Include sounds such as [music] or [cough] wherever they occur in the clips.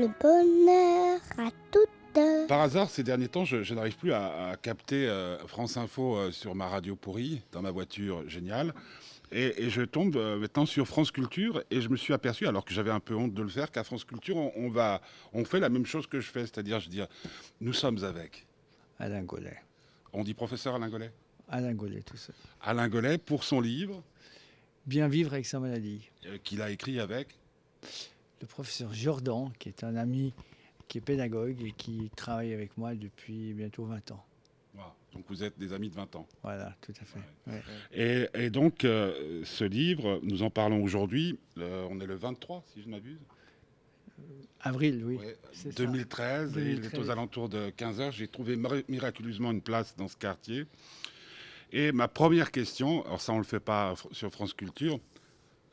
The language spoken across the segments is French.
le bonheur à toutes. Par hasard, ces derniers temps, je, je n'arrive plus à, à capter euh, France Info euh, sur ma radio pourrie, dans ma voiture géniale. Et, et je tombe euh, maintenant sur France Culture et je me suis aperçu, alors que j'avais un peu honte de le faire, qu'à France Culture, on, on va, on fait la même chose que je fais, c'est-à-dire, je dis, nous sommes avec. Alain Gollet. On dit professeur Alain Gollet Alain Gollet, tout ça. Alain Gollet, pour son livre Bien vivre avec sa maladie. euh, qu'il a écrit avec? Le professeur Jordan, qui est un ami qui est pédagogue et qui travaille avec moi depuis bientôt 20 ans. Donc vous êtes des amis de 20 ans. Voilà, tout à fait. Ouais. Et, et donc, euh, ce livre, nous en parlons aujourd'hui. on est le 23, si je ne m'abuse. Avril, oui. Ouais, c'est ça. 2013, et il est 2013. aux alentours de 15h. J'ai trouvé mir- miraculeusement une place dans ce quartier. Et ma première question, alors ça on ne le fait pas sur France Culture,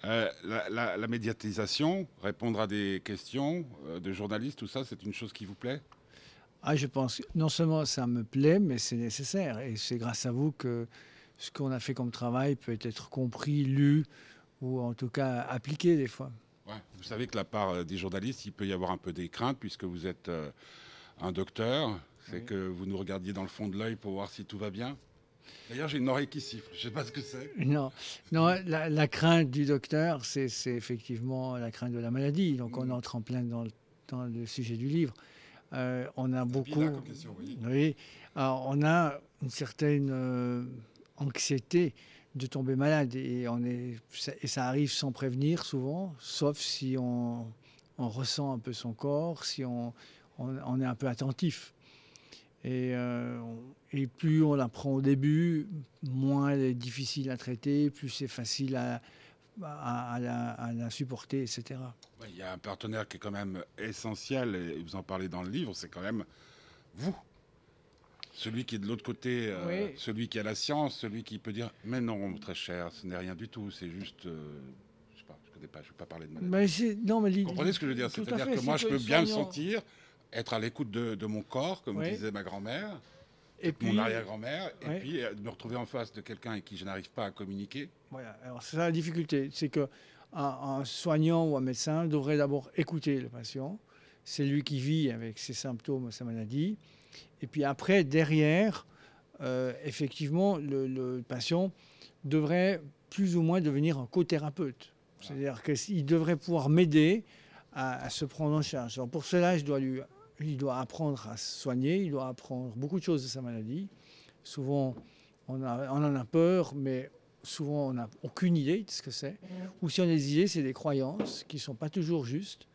euh, la, la- la médiatisation, répondre à des questions euh, de journalistes, tout ça, c'est une chose qui vous plaît? Ah, je pense, non seulement ça me plaît, mais c'est nécessaire. Et c'est grâce à vous que ce qu'on a fait comme travail peut être compris, lu, ou en tout cas appliqué des fois. Ouais. Vous savez que la part euh, des journalistes, il peut y avoir un peu des craintes puisque vous êtes euh, un docteur. C'est Oui. que vous nous regardiez dans le fond de l'œil pour voir si tout va bien? D'ailleurs, j'ai une oreille qui siffle. Je ne sais pas ce que c'est. Non, non la, la crainte du docteur, c'est effectivement la crainte de la maladie. Donc on Mhm. entre en plein dans le, dans le sujet du livre. Euh, on a beaucoup. question, oui. Oui. Alors, on a une certaine euh, anxiété de tomber malade et, on est, ça, et ça arrive sans prévenir souvent, sauf si on, on ressent un peu son corps, si on, on, on est un peu attentif. Et, euh, on- et plus on l'apprend au début, moins elle est difficile à traiter, plus c'est facile à, à, à la, à la supporter, etc. Il y a un partenaire qui est quand même essentiel, et vous en parlez dans le livre, c'est quand même vous. Celui qui est de l'autre côté, euh, Oui. celui qui a la science, celui qui peut dire Mais non, très cher, ce n'est rien du tout, c'est juste. euh, je sais pas, je connais pas, je ne vais pas parler de maladie. Mais non, mais Vous comprenez ce que je veux dire? C'est-à-dire que moi, je peux bien me sentir, être à l'écoute de, de mon corps, comme Oui. disait ma grand-mère, Et puis, mon arrière-grand-mère, et puis euh, me retrouver en face de quelqu'un avec qui je n'arrive pas à communiquer. Voilà, alors c'est ça la difficulté, c'est que un, un soignant ou un médecin devrait d'abord écouter le patient. C'est lui qui vit avec ses symptômes, sa maladie. Et puis après, derrière, euh, effectivement, le, le patient devrait plus ou moins devenir un co-thérapeute. C'est-à-dire qu'il devrait pouvoir m'aider à, à se prendre en charge. Alors pour cela, je dois lui, il doit apprendre à se soigner, il doit apprendre beaucoup de choses de sa maladie. Souvent, on, a- on en a peur, mais souvent on n'a aucune idée de ce que c'est. Ou si on a des idées, c'est des croyances qui ne sont pas toujours justes,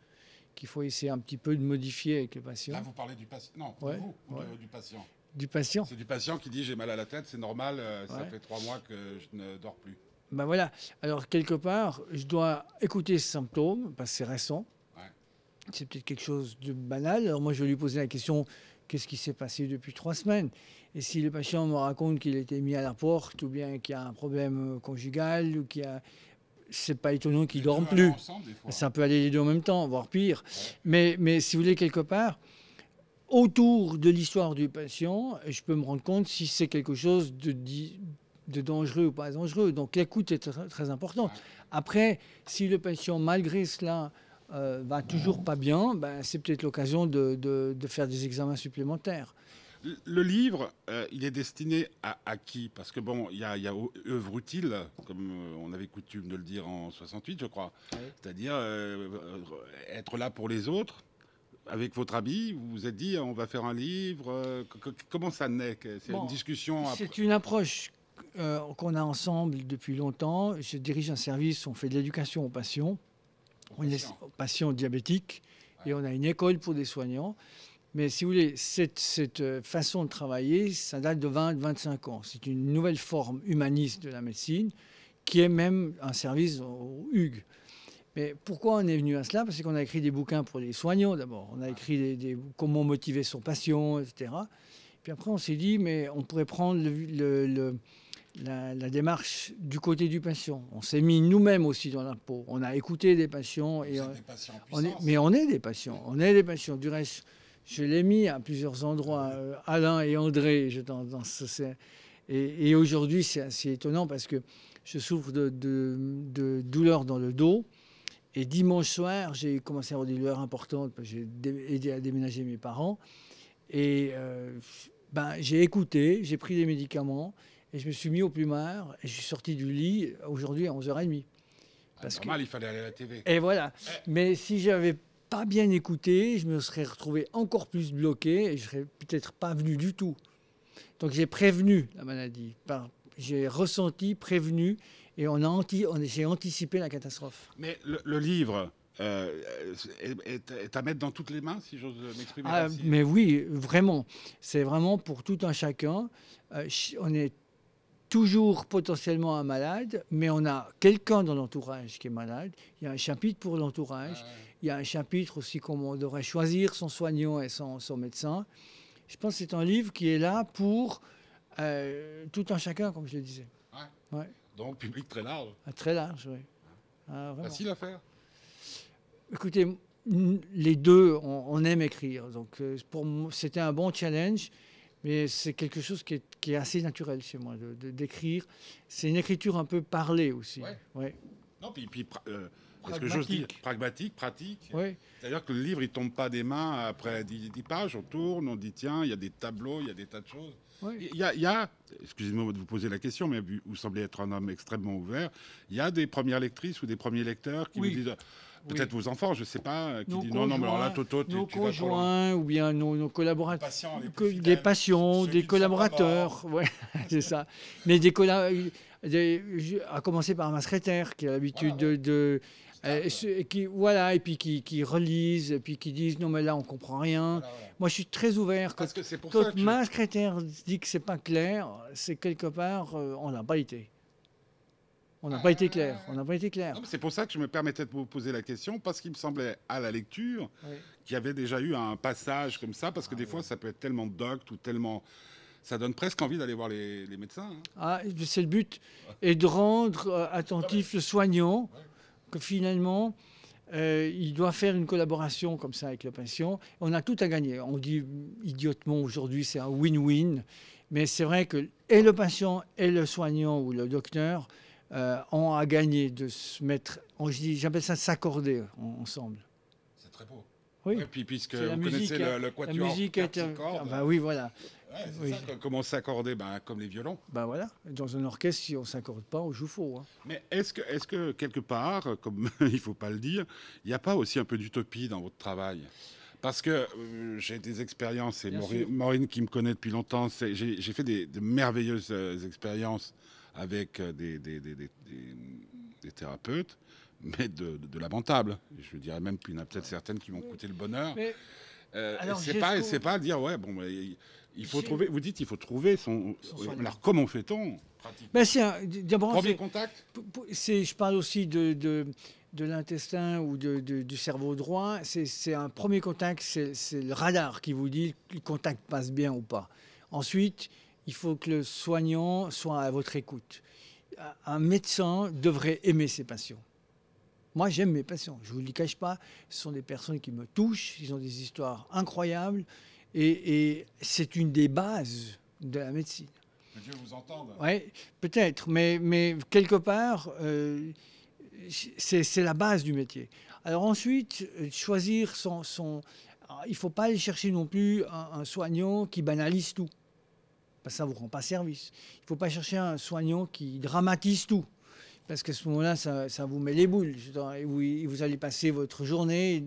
qu'il faut essayer un petit peu de modifier avec le patient. Là, vous parlez du patient. Non, de Ouais, vous, ou ouais. du patient? Du patient. C'est du patient qui dit J'ai mal à la tête, c'est normal, euh, ça fait trois mois que je ne dors plus. Ben voilà. Alors, quelque part, je dois écouter ces symptômes, parce que c'est récent. C'est peut-être quelque chose de banal. Alors, moi, je vais lui poser la question qu'est-ce qui s'est passé depuis trois semaines? Et si le patient me raconte qu'il a été mis à la porte, ou bien qu'il y a un problème euh, conjugal, ou qu'il y a. C'est pas étonnant qu'il dorme plus. ensemble. Ça peut aller les deux en même temps, voire pire. Ouais. Mais, mais si vous voulez, quelque part, autour de l'histoire du patient, je peux me rendre compte si c'est quelque chose de, dangereux ou pas dangereux. Donc l'écoute est tr- très importante. Après, si le patient, malgré cela, euh, va toujours pas bien, ben, c'est peut-être l'occasion de, de- de faire des examens supplémentaires. Le- livre, euh, il est destiné à, à qui? Parce que bon, il y a, il y a œuvre utile, comme euh, on avait coutume de le dire en 68, je crois. Oui. C'est-à-dire euh, être là pour les autres. Avec votre ami, vous vous êtes dit on va faire un livre. comment ça naît? C'est Bon, une discussion. après- C'est une approche qu'on a ensemble depuis longtemps. Je dirige un service, on fait de l'éducation aux patients, aux on est patients. aux patients diabétiques, et on a une école pour des soignants. Mais si vous voulez, cette, cette, euh, façon de travailler, ça date de 20-25 ans. C'est une nouvelle forme humaniste de la médecine qui est même un service au Hugues. Mais pourquoi on est venu à cela? Parce qu'on a écrit des bouquins pour les soignants d'abord. On a écrit des, des- comment motiver son patient, etc. Puis après, on s'est dit, mais on pourrait prendre le- le- le- la, la démarche du côté du patient. On s'est mis nous-mêmes aussi dans la peau. On a écouté des patients. Et on- des patients on est, mais on est des patients. On est des patients. Du reste, je l'ai mis à plusieurs endroits. euh, Alain et André, je, dans, dans ce- c'est- et, et aujourd'hui, c'est assez étonnant parce que je souffre de, de, de douleurs dans le dos. Et dimanche soir, j'ai commencé à avoir des douleurs importantes parce que j'ai dé- aidé à déménager mes parents. Et euh, ben, j'ai écouté, j'ai pris des médicaments et je me suis mis au plumard et je suis sorti du lit aujourd'hui à 11h30. Parce que- normal, il fallait aller à la TV. Et voilà. Mais si j'avais pas bien écouté, je me serais retrouvé encore plus bloqué et je serais peut-être pas venu du tout. Donc j'ai prévenu la maladie. J'ai ressenti, prévenu et on a anti, j'ai anticipé la catastrophe. Mais le, le livre euh, est, à mettre dans toutes les mains, si j'ose m'exprimer Ah, ainsi? mais oui, vraiment. C'est vraiment pour tout un chacun. Euh, on est toujours potentiellement un malade, mais on a quelqu'un dans l'entourage qui est malade. Il y a un chapitre pour l'entourage. Ah, Il y a un chapitre aussi comment on devrait choisir son soignant et son, son médecin. Je pense que c'est un livre qui est là pour euh, tout un chacun, comme je le disais. Donc, public très large. Ah, Très large, oui. Ah. Facile à faire. Écoutez, les deux, on, on aime écrire. Donc, euh, pour c'était un bon challenge, mais c'est quelque chose qui est, qui est assez naturel chez moi, de- de- d'écrire. c'est une écriture un peu parlée aussi. Ouais. Ouais. Non, puis, puis pra- euh, est-ce que j'ose dire Pragmatique. pragmatique, pratique. Ouais. C'est-à-dire que le livre, il tombe pas des mains après 10, 10 pages, on tourne, on dit tiens, il y a des tableaux, il y a des tas de choses. Ouais. Il y a, il y a- excusez-moi de vous poser la question, mais vous semblez être un homme extrêmement ouvert. Il y a des premières lectrices ou des premiers lecteurs qui Oui. vous disent, peut-être vos enfants, je sais pas, euh, qui Nos disent non, non, mais alors là, Toto, tu, Nos tu vas trop loin. conjoints ou bien nos, nos collaborateurs. Patients, que- des qui des ne collaborateurs, ouais, [laughs] [laughs] c'est ça. Mais des collaborateurs, à commencer par ma secrétaire qui a l'habitude Voilà, de, euh, ce- qui voilà et puis qui, qui relisent et puis qui disent non mais là on comprend rien. Voilà, voilà. Moi je suis très ouvert quand, Parce que c'est pour ça quand que je- ma secrétaire dit que c'est pas clair, c'est quelque part euh, on n'a pas été. On n'a pas été clair. On n'a pas été clair. C'est pour ça que je me permettais de vous poser la question, parce qu'il me semblait à la lecture qu'il y avait déjà eu un passage comme ça, parce que des fois ça peut être tellement docte ou tellement... Ça donne presque envie d'aller voir les, les médecins. hein. Ah, c'est le but. Et de rendre euh, attentif le soignant, que finalement, euh, il doit faire une collaboration comme ça avec le patient. On a tout à gagner. On dit idiotement aujourd'hui, c'est un win-win. Mais c'est vrai que et le patient et le soignant ou le docteur euh, ont à gagner de se mettre, on- j'appelle ça s'accorder en- ensemble. C'est très beau. Oui. Et puis puisque la vous musique, connaissez le, le La quatuor musique est. quatuor, Ah bah oui, voilà. ouais, c'est oui. ça, co- comment s'accorder ben, Comme les violons. Bah voilà. Dans un orchestre, si on s'accorde pas, on joue faux. hein. Mais est-ce que, est que quelque part, comme [laughs] il faut pas le dire, il n'y a pas aussi un peu d'utopie dans votre travail? Parce que euh, j'ai des expériences, et Maureen, qui me connaît depuis longtemps, j'ai fait des, de merveilleuses euh, expériences avec euh, des, des- des- des- thérapeutes, mais de, de lamentable. Je dirais même qu'il y en a peut-être certaines qui m'ont coûté le bonheur. Mais Euh, Alors, c'est pas, ce c'est pas dire ouais bon, mais il- faut trouver. Vous dites il faut trouver son. Alors comment fait-on Ben, d'abord, Premier contact. C'est- je parle aussi de, de, de l'intestin ou de, de- du cerveau droit. C'est un premier contact, c'est c'est le radar qui vous dit que le contact passe bien ou pas. Ensuite, il faut que le soignant soit à votre écoute. Un- médecin devrait aimer ses patients. Moi, j'aime mes patients. Je ne vous le cache pas. Ce sont des personnes qui me touchent. Ils ont des histoires incroyables. Et, et c'est une des bases de la médecine. Que Dieu vous entende. Oui, peut-être, mais, mais quelque part, euh, c'est la base du métier. Alors ensuite, euh, choisir son... son alors, il ne faut pas aller chercher non plus un, un soignant qui banalise tout. Parce que ça ne vous rend pas service. Il ne faut pas chercher un soignant qui dramatise tout. Parce qu'à ce moment-là, ça, ça vous met les boules. Et Vous, allez passer votre journée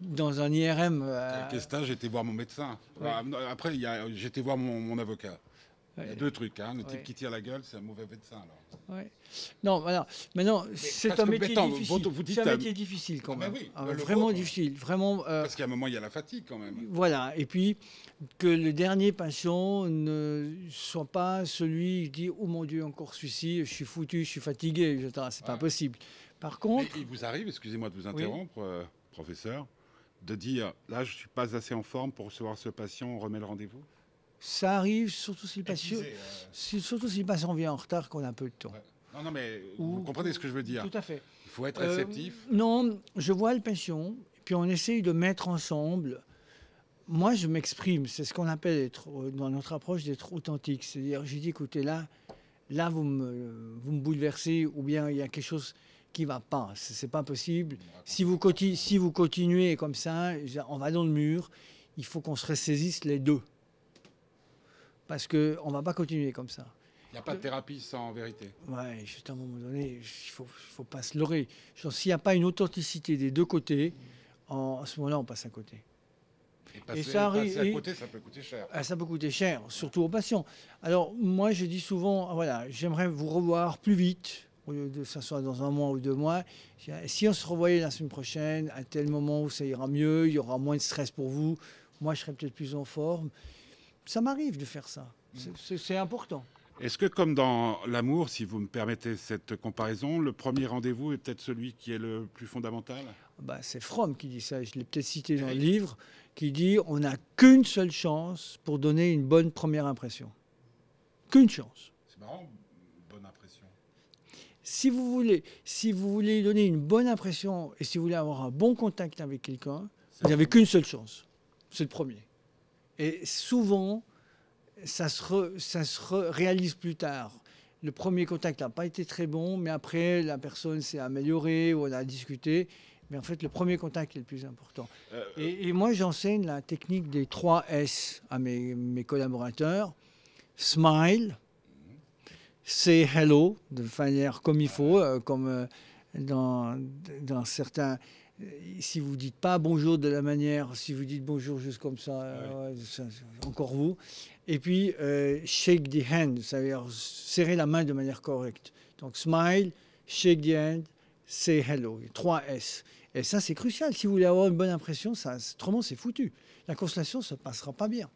dans un IRM. euh, Quel stage J'étais voir mon médecin. Ouais. Ah, non, Après, j'étais voir mon, mon avocat. Il y a deux trucs. Hein. Le type qui tire la gueule, c'est un mauvais médecin. Alors. Non, voilà. Maintenant, c'est un métier difficile. vous- vous dites, C'est un métier difficile quand Ah ben même. oui, Ah, vraiment difficile. Vraiment. euh, Parce qu'à un moment, il y a la fatigue quand même. Voilà, et puis que le dernier patient ne soit pas celui qui dit Oh mon Dieu, encore celui-ci, je suis foutu, je suis fatigué, etc. C'est pas possible. Par Mais contre, il vous arrive, excusez-moi de vous interrompre, euh, professeur, de dire là, je suis pas assez en forme pour recevoir ce patient, on remet le rendez-vous? Ça arrive surtout si le patient, Épuisé, euh, si- surtout si le patient vient en retard, qu'on a peu de temps. Ouais. Non, non, mais Ou- vous comprenez ce que je veux dire. Tout à fait. Il faut être Euh, réceptif. non, je vois le patient, puis on essaye de mettre ensemble. Moi, je m'exprime. C'est ce qu'on appelle être, euh, dans notre approche d'être authentique. C'est-à-dire, je dis, écoutez, là, là, vous me, vous me bouleversez, ou bien il y a quelque chose qui va pas. C'est pas possible. Si vous, si vous continuez comme ça, on va dans le mur. Il faut qu'on se ressaisisse les deux. Parce qu'on ne va pas continuer comme ça. Il n'y a pas de thérapie sans vérité. Ouais, juste à un moment donné, il ne faut, faut pas se leurrer. S'il n'y a pas une authenticité des deux côtés, en, à ce moment-là, on passe à côté. Et passer, ça arrive- à et- côté, ça peut coûter cher. Ah, ça peut coûter cher, surtout aux patients. Alors, moi, je dis souvent, ah, voilà, j'aimerais vous revoir plus vite, au lieu de s'asseoir dans un mois ou deux mois. Si on se revoyait la semaine prochaine, à tel moment où ça ira mieux, il y aura moins de stress pour vous, moi, je serai peut-être plus en forme. Ça m'arrive de faire ça. C'est- important. Est-ce que, comme dans l'amour, si vous me permettez cette comparaison, le premier rendez-vous est peut-être celui qui est le plus fondamental? Bah, c'est Fromm qui dit ça, je l'ai peut-être cité dans le livre, qui dit on n'a qu'une seule chance pour donner une bonne première impression. Qu'une chance. C'est marrant, bonne impression. Si vous voulez, si vous voulez donner une bonne impression et si vous voulez avoir un bon contact avec quelqu'un, vous n'avez qu'une seule chance. C'est le premier. Et souvent, ça se, re- ça se re- réalise plus tard. Le premier contact n'a pas été très bon, mais après, la personne s'est améliorée ou on a discuté. Mais en fait, le premier contact est le plus important. Euh, Et, et moi, j'enseigne la technique des 3 S à mes, mes collaborateurs. Smile, say hello, de manière comme il faut, euh, comme euh, dans, dans certains... euh, Si vous dites pas bonjour de la manière, si vous dites bonjour juste comme ça, euh, ouais, c'est encore vous. Et puis, euh, shake the hand, c'est-à-dire serrer la main de manière correcte. Donc, smile, shake the hand, say hello. 3 S. Et ça, c'est crucial. Si vous voulez avoir une bonne impression, ça, autrement, c'est foutu. La constellation ne se passera pas bien.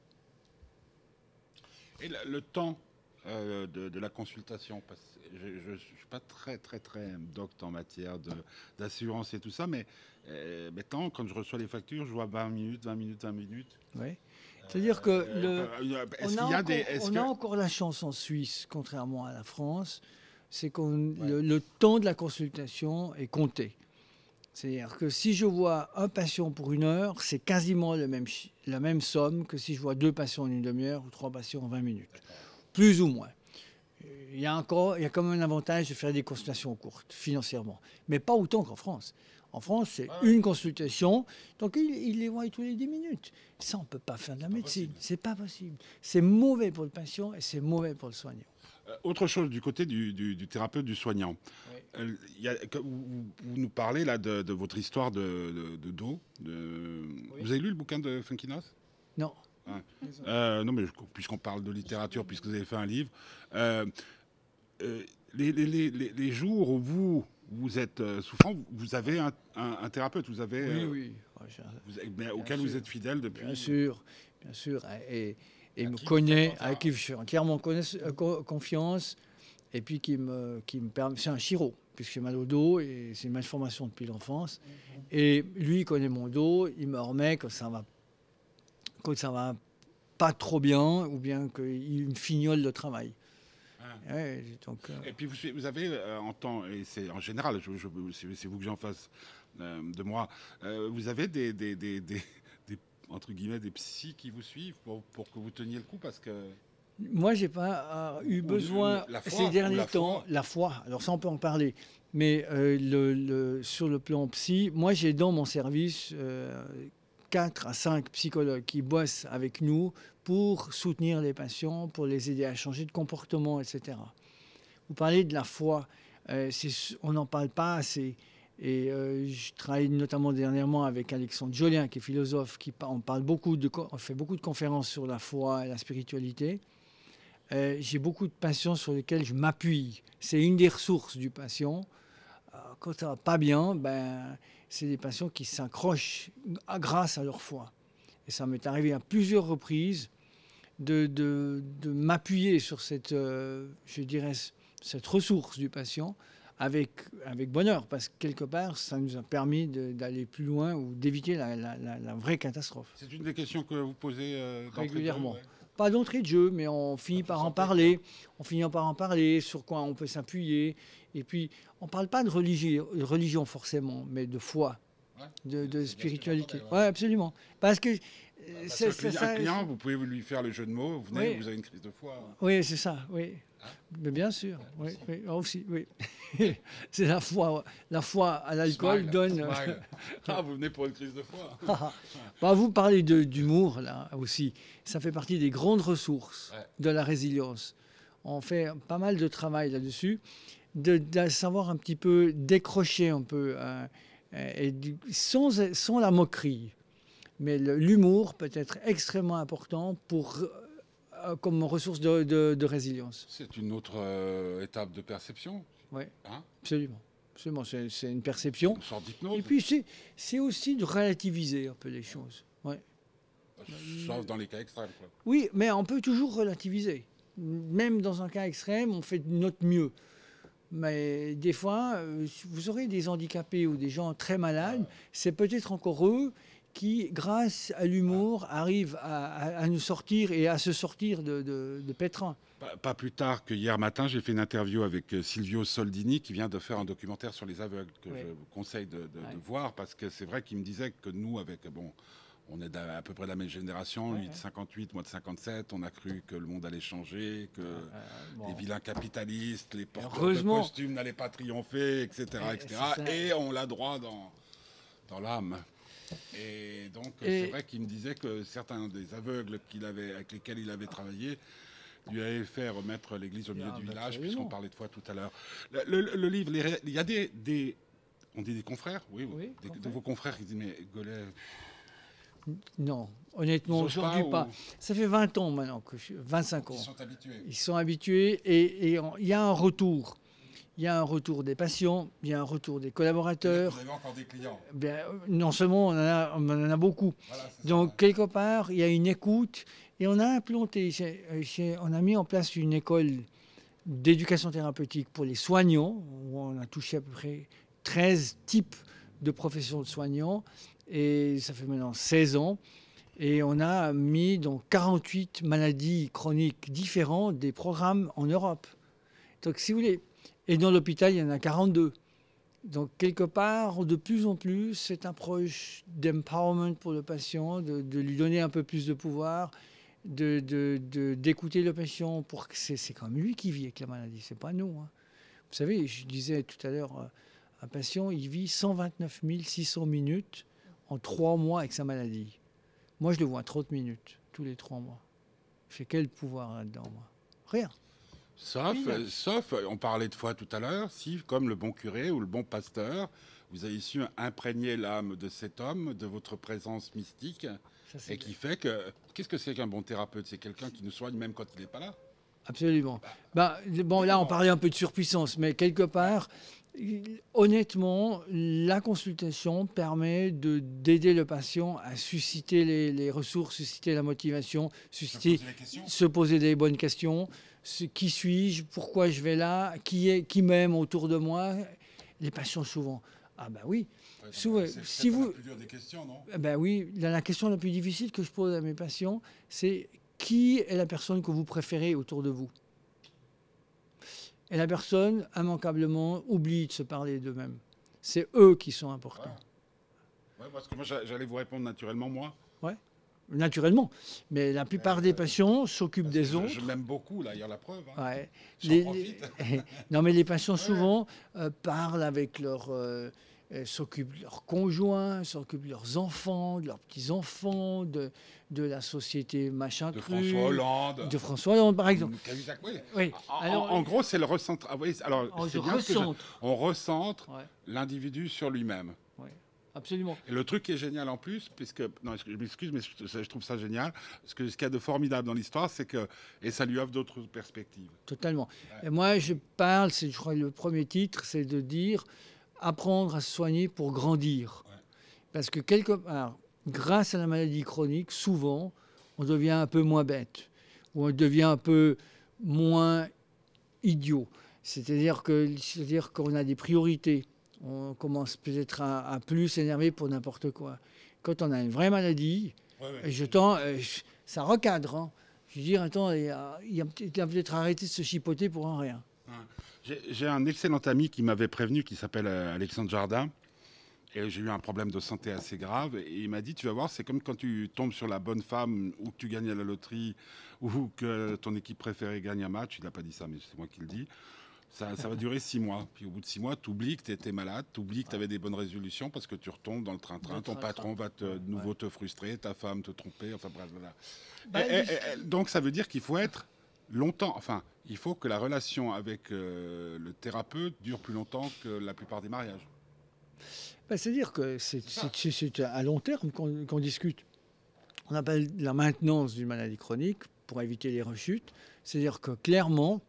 Et le temps euh, de, de la consultation, parce que je ne suis pas très, très, très docte en matière d'assurance et tout ça, mais euh, maintenant, quand je reçois les factures, je vois 20 minutes, 20 minutes, 20 minutes. Ouais. C'est-à-dire que Euh, le, euh, on, Est-ce a qu'il y a encore, des. est-ce on que- a encore la chance en Suisse, contrairement à la France, c'est que Ouais. le, le temps de la consultation est compté. C'est-à-dire que si je vois un patient pour une heure, c'est quasiment le même, la même somme que si je vois deux patients en une demi-heure ou trois patients en 20 minutes. Plus ou moins. Il y a encore, il y a quand même un avantage de faire des consultations courtes, financièrement. Mais pas autant qu'en France. En France, c'est Ah une consultation, donc il, il les voit tous les 10 minutes. Ça, on ne peut pas faire de la médecine. C'est pas possible. C'est mauvais pour le patient et c'est mauvais pour le soignant. Euh, Autre chose du côté du, du- du thérapeute, du soignant. Euh, y a- vous, vous nous parlez là de, de votre histoire de, de- de dos. Oui. Vous avez lu le bouquin de Funkinos? Non. Euh, non, mais puisqu'on parle de littérature, puisque vous avez fait un livre, euh, euh, les, les- les- les- les jours où vous, vous êtes souffrant, vous avez un, un- un thérapeute, vous avez, Oui, euh, oui. Ouais, j'ai un- vous- mais auquel sûr. vous êtes fidèle depuis. Bien sûr, bien sûr. Et, et me connaît, à qui je fais entièrement confiance, et puis qui me, qui me permet. C'est un chiro, puisque j'ai mal au dos, et c'est une malformation depuis l'enfance. Et lui, il connaît mon dos, il me remet quand ça va, quand ça va pas trop bien, ou bien qu'il me fignole le travail. Ah. Ouais, donc, euh, Et puis vous, vous avez euh, en temps, et c'est en général, je- je- c'est vous que j'en fasse euh, de moi, euh, vous avez des, des, des- des- des- entre guillemets des psys qui vous suivent pour, pour que vous teniez le coup parce que Moi, j'ai pas euh, eu besoin la foi, ces derniers la temps. foi. La foi. Alors ça, on peut en parler. Mais le, le- sur le plan psy, moi, j'ai dans mon service 4 à 5 psychologues qui bossent avec nous pour soutenir les patients, pour les aider à changer de comportement, etc. Vous parlez de la foi. euh, on n'en parle pas assez. Et euh, je travaille notamment dernièrement avec Alexandre Jolien, qui est philosophe, on parle beaucoup on fait beaucoup de conférences sur la foi et la spiritualité. Euh, J'ai beaucoup de patients sur lesquels je m'appuie. C'est une des ressources du patient. Quand ça va pas bien, ben, c'est des patients qui s'accrochent grâce à leur foi. Et ça m'est arrivé à plusieurs reprises de, de, de m'appuyer sur cette, euh, je dirais, cette ressource du patient avec, avec bonheur, parce que quelque part, ça nous a permis d'aller plus loin ou d'éviter la, la- la- la vraie catastrophe. c'est une des questions que vous posez euh, Régulièrement. ouais. Pas d'entrée de jeu, mais on finit Ah, par en parler. On finit par en parler, sur quoi on peut s'appuyer. Et puis, on ne parle pas de religion, religion forcément, mais de foi. de, de spiritualité. Oui, absolument. Parce que c'est- qu'un c'est cli- ça- un client, vous pouvez lui faire le jeu de mots, vous venez, Oui. vous avez une crise de foi. Oui, c'est ça, oui. Hein Mais bien sûr, oui, aussi. oui, ah, aussi, [laughs] oui. c'est la foi, la foi à l'alcool donne. smile. [laughs] ah, vous venez pour une crise de foi. [laughs] Bah, vous parlez d'humour là aussi. Ça fait partie des grandes ressources Ouais. de la résilience. On fait pas mal de travail là-dessus, de, de savoir un petit peu décrocher un peu, euh, euh, et du- sans, sans la moquerie. Mais l'humour peut être extrêmement important pour, euh, comme ressource de, de- de résilience. C'est une autre euh, étape de perception. Ouais. Hein? Absolument. Absolument. C'est une perception. une sorte d'hypnose. Et puis, c'est- aussi de relativiser un peu les choses. Ouais. Sauf dans les cas extrêmes. Quoi. Oui, mais on peut toujours relativiser. Même dans un cas extrême, on fait notre mieux. Mais des fois, euh, vous aurez des handicapés ou des gens très malades, c'est peut-être encore eux qui, grâce à l'humour, arrivent à, à- à nous sortir et à se sortir de, de, de pétrin. Pas, pas plus tard que hier matin, j'ai fait une interview avec euh, Silvio Soldini qui vient de faire un documentaire sur les aveugles que je vous conseille de, de- de Ouais. voir parce que c'est vrai qu'il me disait que nous, avec bon, on est à peu près de la même génération, Ouais, lui de ouais. 58, moi de 57, on a cru que le monde allait changer, que bon. les vilains capitalistes, les porteurs de costumes n'allaient pas triompher, etc., Et- etc. Et on l'a droit dans, dans l'âme. Et donc, Et- c'est vrai qu'il me disait que certains des aveugles qu'il avait, avec lesquels il avait travaillé lui avaient fait remettre l'église au milieu Ah, du bah, village, puisqu'on parlait de foi tout à l'heure. Le, le- le livre, les il y a des, des- On dit des confrères Oui, oui. Des- de confrères. vos confrères qui disent Mais Gaulet, Non, honnêtement, aujourd'hui ou pas. Ça fait 20 ans maintenant, que je, 25 ans. Ils sont habitués. Ils sont habitués et il y a un retour. Il y a un retour des patients, il y a un retour des collaborateurs. Vous avez encore des clients. Bien, euh, non seulement on en a, on en a beaucoup. Voilà, c'est ça. Donc, quelque part, il y a une écoute et on a implanté, on a mis en place une école d'éducation thérapeutique pour les soignants, où on a touché à peu près 13 types de professions de soignants, et ça fait maintenant 16 ans. Et on a mis dans 48 maladies chroniques différentes des programmes en Europe. Donc, si vous voulez, et dans l'hôpital, il y en a 42. Donc, quelque part, de plus en plus, cette approche d'empowerment pour le patient, de, lui donner un peu plus de pouvoir, de, de- de- d'écouter le patient pour que c'est, c'est comme lui qui vit avec la maladie, c'est pas nous. hein. Vous savez, je disais tout à l'heure, euh, un patient, il vit 129 600 minutes en trois mois avec sa maladie. Moi, je le vois 30 minutes tous les trois mois. J'ai quel pouvoir là-dedans, moi? Rien. Sauf, euh, sauf, euh, on parlait de foi tout à l'heure, si, comme le bon curé ou le bon pasteur, vous avez su imprégner l'âme de cet homme, de votre présence mystique, Ça, et qui fait que. Qu'est-ce que c'est qu'un bon thérapeute? C'est quelqu'un qui nous soigne même quand il n'est pas là? Absolument. Ben, bon, là, on parlait un peu de surpuissance, mais quelque part, honnêtement, la consultation permet de, d'aider le patient à susciter les, les ressources, susciter la motivation, susciter, poser se poser des bonnes questions. Ce- qui suis-je? Pourquoi je vais là? Qui, est, qui m'aime autour de moi? Les patients, souvent. Ah ben oui, Ouais, Souvent, c'est si vous- la plus dure des questions, non? Eh ben oui, la, la question la plus difficile que je pose à mes patients, c'est qui est la personne que vous préférez autour de vous? Et la personne, immanquablement, oublie de se parler d'eux-mêmes. C'est eux qui sont importants, Ouais, parce que moi, j'a- j'allais vous répondre naturellement, moi. naturellement. Mais la plupart des patients s'occupent des autres. je m'aime beaucoup, là, il y a la preuve. hein. Ouais. Les- [laughs] non, mais les patients souvent euh, parlent avec leurs. euh, euh, s'occupent de leurs conjoints, s'occupent de leurs enfants, de leurs petits-enfants, de, de la société machin De cru, François Hollande. De François Hollande, par exemple. Cahuzac, oui. Oui. En, Alors, en gros, c'est le recentre. ah oui, alors, on c'est bien ce que je- recentre. on recentre Ouais, l'individu sur lui-même. ouais, absolument. Et le truc qui est génial en plus, puisque non, je m'excuse, mais je, je trouve ça génial, parce que ce qu'il y a de formidable dans l'histoire, c'est que et ça lui offre d'autres perspectives. Totalement. Et moi, je parle, c'est, je crois, le premier titre, c'est de dire apprendre à se soigner pour grandir. Ouais. Parce que quelque part, grâce à la maladie chronique, souvent, on devient un peu moins bête, ou on devient un peu moins idiot. C'est-à-dire que, c'est-à-dire qu'on a des priorités. On commence peut-être à, à plus s'énerver pour n'importe quoi. Quand on a une vraie maladie, et je tends, euh, je- ça recadre. hein. Je veux dire, attends, il, a, a peut-être arrêté de se chipoter pour un rien. J'ai un excellent ami qui m'avait prévenu, qui s'appelle euh, Alexandre Jardin, Et j'ai eu un problème de santé assez grave. Et il m'a dit, tu vas voir, c'est comme quand tu tombes sur la bonne femme ou que tu gagnes à la loterie ou que ton équipe préférée gagne un match. Il n'a pas dit ça, mais c'est moi qui le dis. Ça, ça, va durer six mois. Puis au bout de six mois, tu oublies que tu étais malade, tu oublies que tu avais des bonnes résolutions parce que tu retombes dans le train-train. Ton patron va te, de nouveau te frustrer, ta femme te tromper. Enfin bref, voilà. Bah, et, et, et, donc ça veut dire qu'il faut être longtemps. Enfin, il faut que la relation avec euh, le thérapeute dure plus longtemps que la plupart des mariages. Bah, C'est-à-dire que c'est à long terme qu'on qu discute. On appelle la maintenance d'une maladie chronique pour éviter les rechutes. C'est-à-dire que clairement,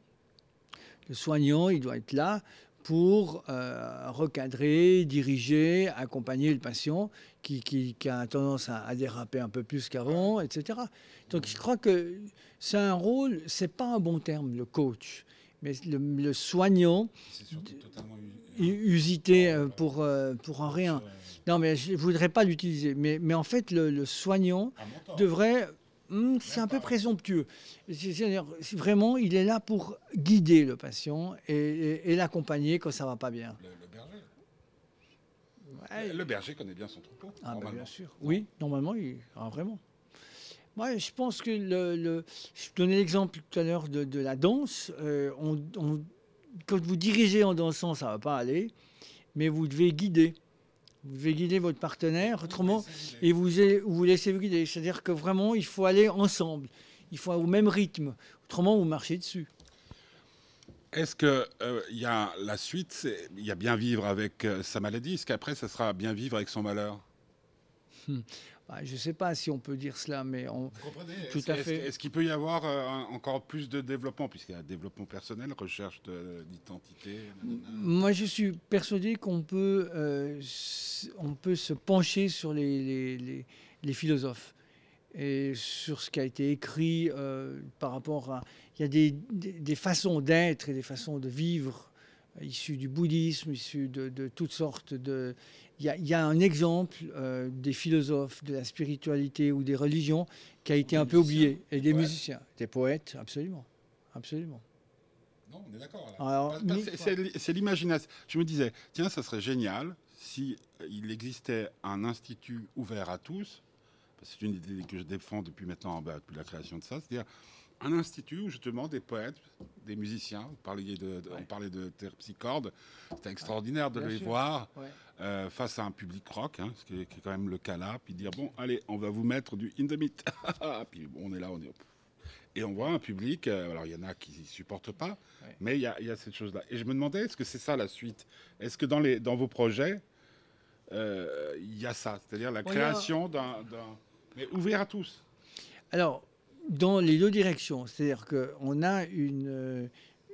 le soignant, il doit être là pour euh, recadrer, diriger, accompagner le patient qui, qui, qui a tendance à, à, déraper un peu plus qu'avant, etc. Donc je crois que c'est un rôle, c'est pas un bon terme, le coach, mais le, le soignant, usité euh, pour, euh, pour un rien. Non, mais je ne voudrais pas l'utiliser. Mais, mais en fait, le, le soignant devrait hmm, c'est un peu présomptueux. C'est-à-dire, vraiment, il est là pour guider le patient et, et, et l'accompagner quand ça ne va pas bien. Le, le berger ouais. Le berger connaît bien son troupeau. Ah, ben bien sûr. Oui, normalement, il... ah, vraiment. Moi, je pense que le, le... je donnais l'exemple tout à l'heure de, de, la danse. Euh, on, on, quand vous dirigez en dansant, ça ne va pas aller, mais vous devez guider. Vous devez guider votre partenaire, autrement, et vous, vous laissez vous guider. C'est-à-dire que vraiment, il faut aller ensemble. Il faut au même rythme. Autrement, vous marchez dessus. Est-ce qu'il euh, y a la suite Il y a bien vivre avec euh, sa maladie. Est-ce qu'après, ça sera bien vivre avec son malheur? [laughs] bah, Je ne sais pas si on peut dire cela, mais on... Vous comprenez Tout est à fait. Est-ce qu'il peut y avoir euh, encore plus de développement, puisqu'il y a développement personnel, recherche d'identité Moi, je suis persuadé qu'on peut, euh, on peut se pencher sur les, les, les, les philosophes et sur ce qui a été écrit euh, par rapport à... Il y a des, des, des façons d'être et des façons de vivre issues du bouddhisme, issues de, de, toutes sortes de... Il y a, il y a un exemple euh, des philosophes, de la spiritualité ou des religions qui a été des un peu oublié. Et des musiciens, des poètes, absolument. Absolument. Non, on est d'accord. C'est l'imagination. Je me disais, tiens, ça serait génial si il existait un institut ouvert à tous, c'est une idée que je défends depuis maintenant, bah, depuis la création de ça, c'est-à-dire un institut où justement des poètes, des musiciens, vous parliez de, de, ouais. on parlait de terpsichorde, c'était extraordinaire de les sûr. voir ouais. euh, face à un public rock, hein, ce qui est, qui est, quand même le cas là, puis dire bon, allez, on va vous mettre du in the meat, [laughs] puis bon, on est là, on est et on voit un public, euh, alors il y en a qui ne supportent pas, mais il y, y, a cette chose-là. Et je me demandais, est-ce que c'est ça la suite? Est-ce que dans, les, dans vos projets, euh, il y a ça, c'est-à-dire la création d'un mais ouvert à tous? Alors, dans les deux directions, c'est-à-dire qu'on a une, euh,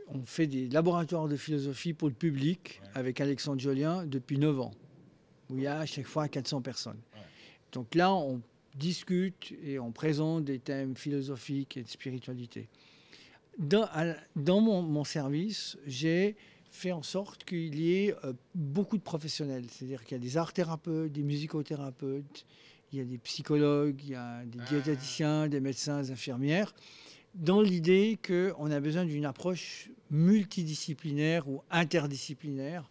on fait des laboratoires de philosophie pour le public ouais. avec Alexandre Jolien depuis 9 ans, où il y a à chaque fois 400 personnes. Ouais. Donc là, on discute et on présente des thèmes philosophiques et de spiritualité. Dans, mon, mon, service, j'ai fait en sorte qu'il y ait euh, beaucoup de professionnels, c'est-à-dire qu'il y a des art thérapeutes, des musicothérapeutes, il y a des psychologues, il y a des diététiciens, des médecins, des infirmières, dans l'idée qu'on a besoin d'une approche multidisciplinaire ou interdisciplinaire.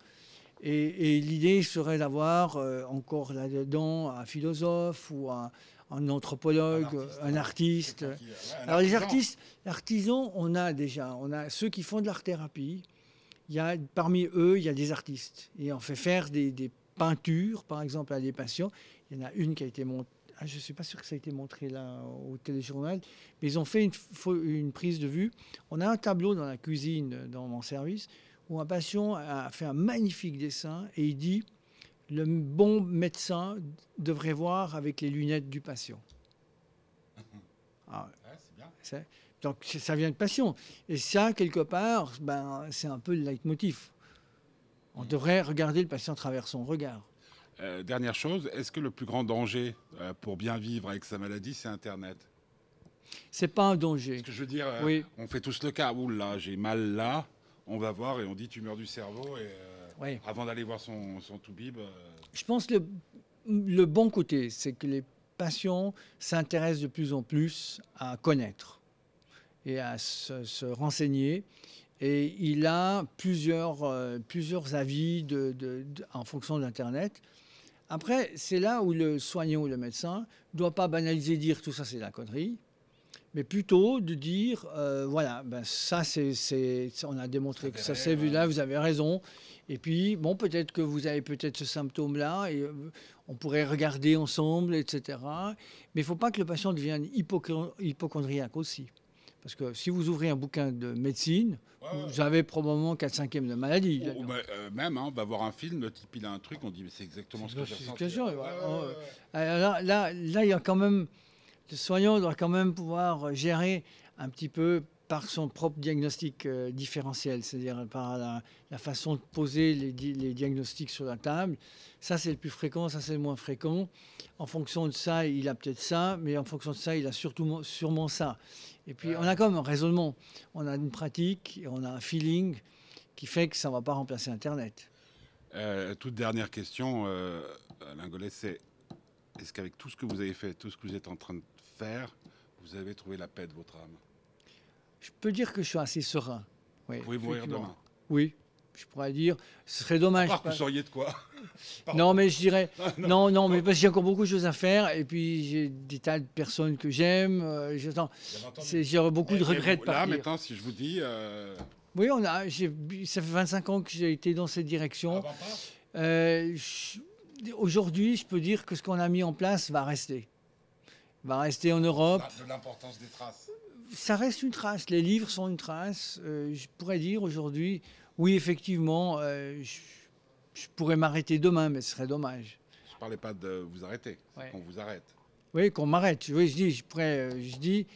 Et, et l'idée serait d'avoir euh, encore là-dedans un philosophe ou un, un anthropologue, un artiste. Un artiste. Qui, ouais, un Alors artisan. les artistes, artisans, on a déjà, on a ceux qui font de l'art-thérapie. Il y a parmi eux, il y a des artistes et on fait faire des, des peintures, par exemple, à des patients. Il y en a une qui a été montée. Ah, je ne suis pas sûr que ça a été montré là au téléjournal, mais ils ont fait une, une, prise de vue. On a un tableau dans la cuisine, dans mon service, où un patient a fait un magnifique dessin et il dit le bon médecin devrait voir avec les lunettes du patient. [laughs] Ah, ouais, donc ça vient de passion. Et ça, quelque part, ben, c'est un peu le leitmotiv. On mmh. devrait regarder le patient à travers son regard. Euh, dernière chose, est-ce que le plus grand danger euh, pour bien vivre avec sa maladie, c'est Internet? C'est pas un danger. Ce que je veux dire, euh, oui. on fait tous le cas. Ouh là, j'ai mal là. On va voir et on dit tumeur du cerveau. Et oui. avant d'aller voir son, son toubib. Je pense que le, le bon côté, c'est que les patients s'intéressent de plus en plus à connaître et à se, se renseigner. Et il a plusieurs, euh, plusieurs avis de, de, de, en fonction d'Internet. Après, c'est là où le soignant ou le médecin ne doit pas banaliser, dire tout ça c'est de la connerie, mais plutôt de dire, euh, voilà, ben ça c'est, c'est- on a démontré que ça s'est vu là, vous avez raison. Et puis, bon, peut-être que vous avez peut-être ce symptôme-là, et euh, on pourrait regarder ensemble, etc. Mais il ne faut pas que le patient devienne hypochon- hypochondriaque aussi. Parce que si vous ouvrez un bouquin de médecine, Ouais, vous avez probablement 4-5e de maladie. Ou- ou, bah, euh, même, hein, on va voir un film, le type il a un truc, on dit mais c'est exactement ce que j'ai ressenti. Oh. Alors là, là, là, il y a quand même, le soignant doit quand même pouvoir gérer un petit peu par son propre diagnostic euh, différentiel, c'est-à-dire par la, façon de poser les, di- les diagnostics sur la table. Ça, c'est le plus fréquent, ça, c'est le moins fréquent. En fonction de ça, il a peut-être ça, mais en fonction de ça, il a surtout, sûrement ça. Et puis, on a comme un raisonnement, on a une pratique, on a un feeling qui fait que ça ne va pas remplacer Internet. Euh, toute dernière question, euh, c'est est-ce qu'avec tout ce que vous avez fait, tout ce que vous êtes en train de faire, vous avez trouvé la paix de votre âme? Je peux dire que je suis assez serein. Oui, Vous pouvez mourir demain. Oui, je pourrais dire. Ce serait dommage. part que vous sauriez de quoi [laughs] Non, mais je dirais. non, non, mais parce que j'ai encore beaucoup de choses à faire. Et puis, j'ai des tas de personnes que j'aime. euh, c'est- J'aurais beaucoup de Et- et regrets de Là, partir. maintenant, si je vous dis. euh, Oui, on a, j'ai- ça fait 25 ans que j'ai été dans cette direction. avant pas Euh, je- Aujourd'hui, je peux dire que ce qu'on a mis en place va rester. Va rester en Europe. de l'importance des traces. Ça reste une trace. Les livres sont une trace. Euh, je pourrais dire aujourd'hui, oui, effectivement, euh, je, je pourrais m'arrêter demain, mais ce serait dommage. Je parlais pas de vous arrêter, Ouais. qu'on vous arrête. Oui, qu'on m'arrête. Oui, je dis, je pourrais, euh, je dis,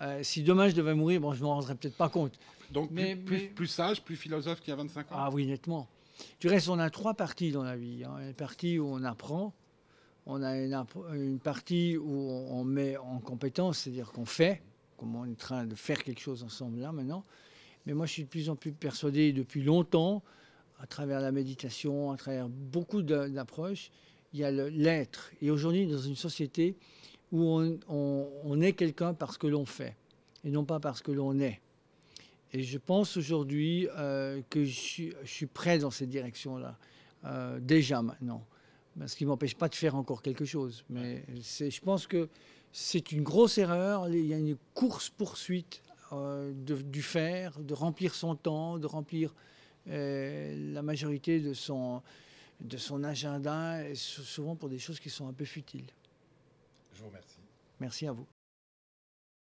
euh, si demain je devais mourir, bon, je m'en rendrais peut-être pas compte. Donc, Mais- plus, plus- mais- plus sage, plus philosophe qu'il y a 25 ans Ah oui, nettement. Du reste, on a trois parties dans la vie. hein. Une partie où on apprend, on a une, partie où on met en compétence, c'est-à-dire qu'on fait, comme on est en train de faire quelque chose ensemble là maintenant. Mais moi, je suis de plus en plus persuadé depuis longtemps, à travers la méditation, à travers beaucoup d'approches, il y a l'être. Et aujourd'hui, dans une société où on, on- on est quelqu'un parce que l'on fait, et non pas parce que l'on est. Et je pense aujourd'hui euh, que je suis, je suis prêt dans cette direction-là, euh, déjà maintenant. Ce qui ne m'empêche pas de faire encore quelque chose. Mais je pense que c'est une grosse erreur. Il y a une course-poursuite euh, du faire, de remplir son temps, de remplir euh, la majorité de son, de son agenda, et sou- souvent pour des choses qui sont un peu futiles. Je vous remercie. Merci à vous.